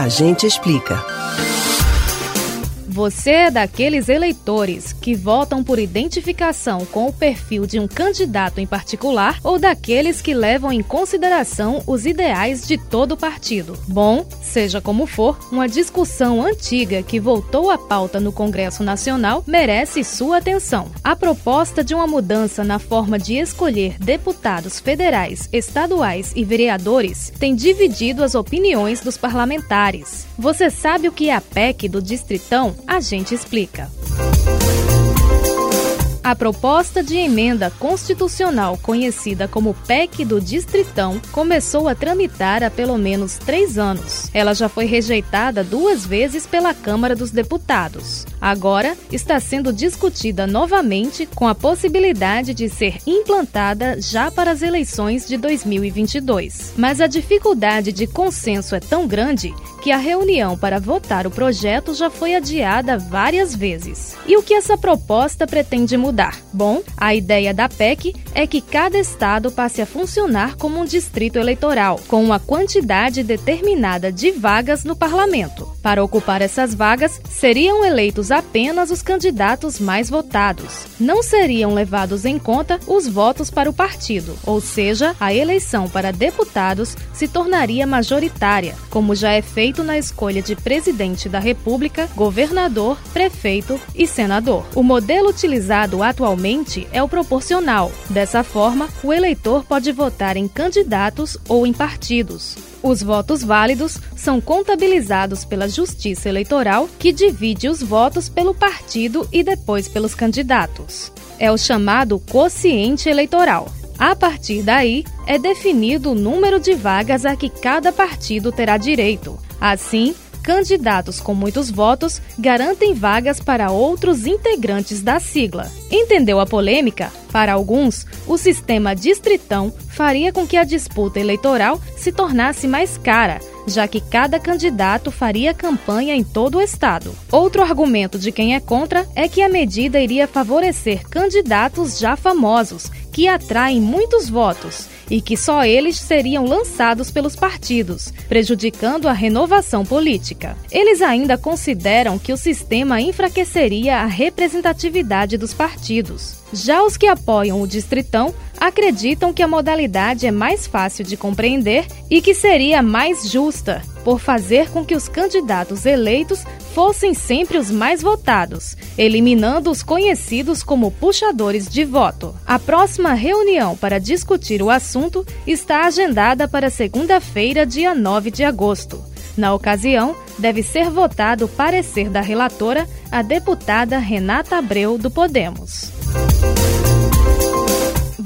A gente explica. Você é daqueles eleitores que votam por identificação com o perfil de um candidato em particular ou daqueles que levam em consideração os ideais de todo o partido? Bom, seja como for, uma discussão antiga que voltou à pauta no Congresso Nacional merece sua atenção. A proposta de uma mudança na forma de escolher deputados federais, estaduais e vereadores tem dividido as opiniões dos parlamentares. Você sabe o que é a PEC do Distritão? A gente explica. A proposta de emenda constitucional, conhecida como PEC do Distritão, começou a tramitar há pelo menos três anos. Ela já foi rejeitada duas vezes pela Câmara dos Deputados. Agora está sendo discutida novamente com a possibilidade de ser implantada já para as eleições de 2022. Mas a dificuldade de consenso é tão grande que a reunião para votar o projeto já foi adiada várias vezes. E o que essa proposta pretende mudar? Bom, a ideia da PEC é que cada estado passe a funcionar como um distrito eleitoral, com uma quantidade determinada de vagas no parlamento. Para ocupar essas vagas, seriam eleitos apenas os candidatos mais votados. Não seriam levados em conta os votos para o partido, ou seja, a eleição para deputados se tornaria majoritária, como já é feito na escolha de presidente da República, governador, prefeito e senador. O modelo utilizado atualmente é o proporcional. Dessa forma, o eleitor pode votar em candidatos ou em partidos. Os votos válidos são contabilizados pela Justiça Eleitoral, que divide os votos pelo partido e depois pelos candidatos. É o chamado quociente eleitoral. A partir daí, é definido o número de vagas a que cada partido terá direito. Assim, candidatos com muitos votos garantem vagas para outros integrantes da sigla. Entendeu a polêmica? Para alguns, o sistema distritão faria com que a disputa eleitoral se tornasse mais cara, já que cada candidato faria campanha em todo o estado. Outro argumento de quem é contra é que a medida iria favorecer candidatos já famosos, que atraem muitos votos e que só eles seriam lançados pelos partidos, prejudicando a renovação política. Eles ainda consideram que o sistema enfraqueceria a representatividade dos partidos. Já os que apoiam o Distritão acreditam que a modalidade é mais fácil de compreender e que seria mais justa, por fazer com que os candidatos eleitos fossem sempre os mais votados, eliminando os conhecidos como puxadores de voto. A próxima reunião para discutir o assunto está agendada para segunda-feira, dia 9 de agosto. Na ocasião, deve ser votado o parecer da relatora, a deputada Renata Abreu, do Podemos.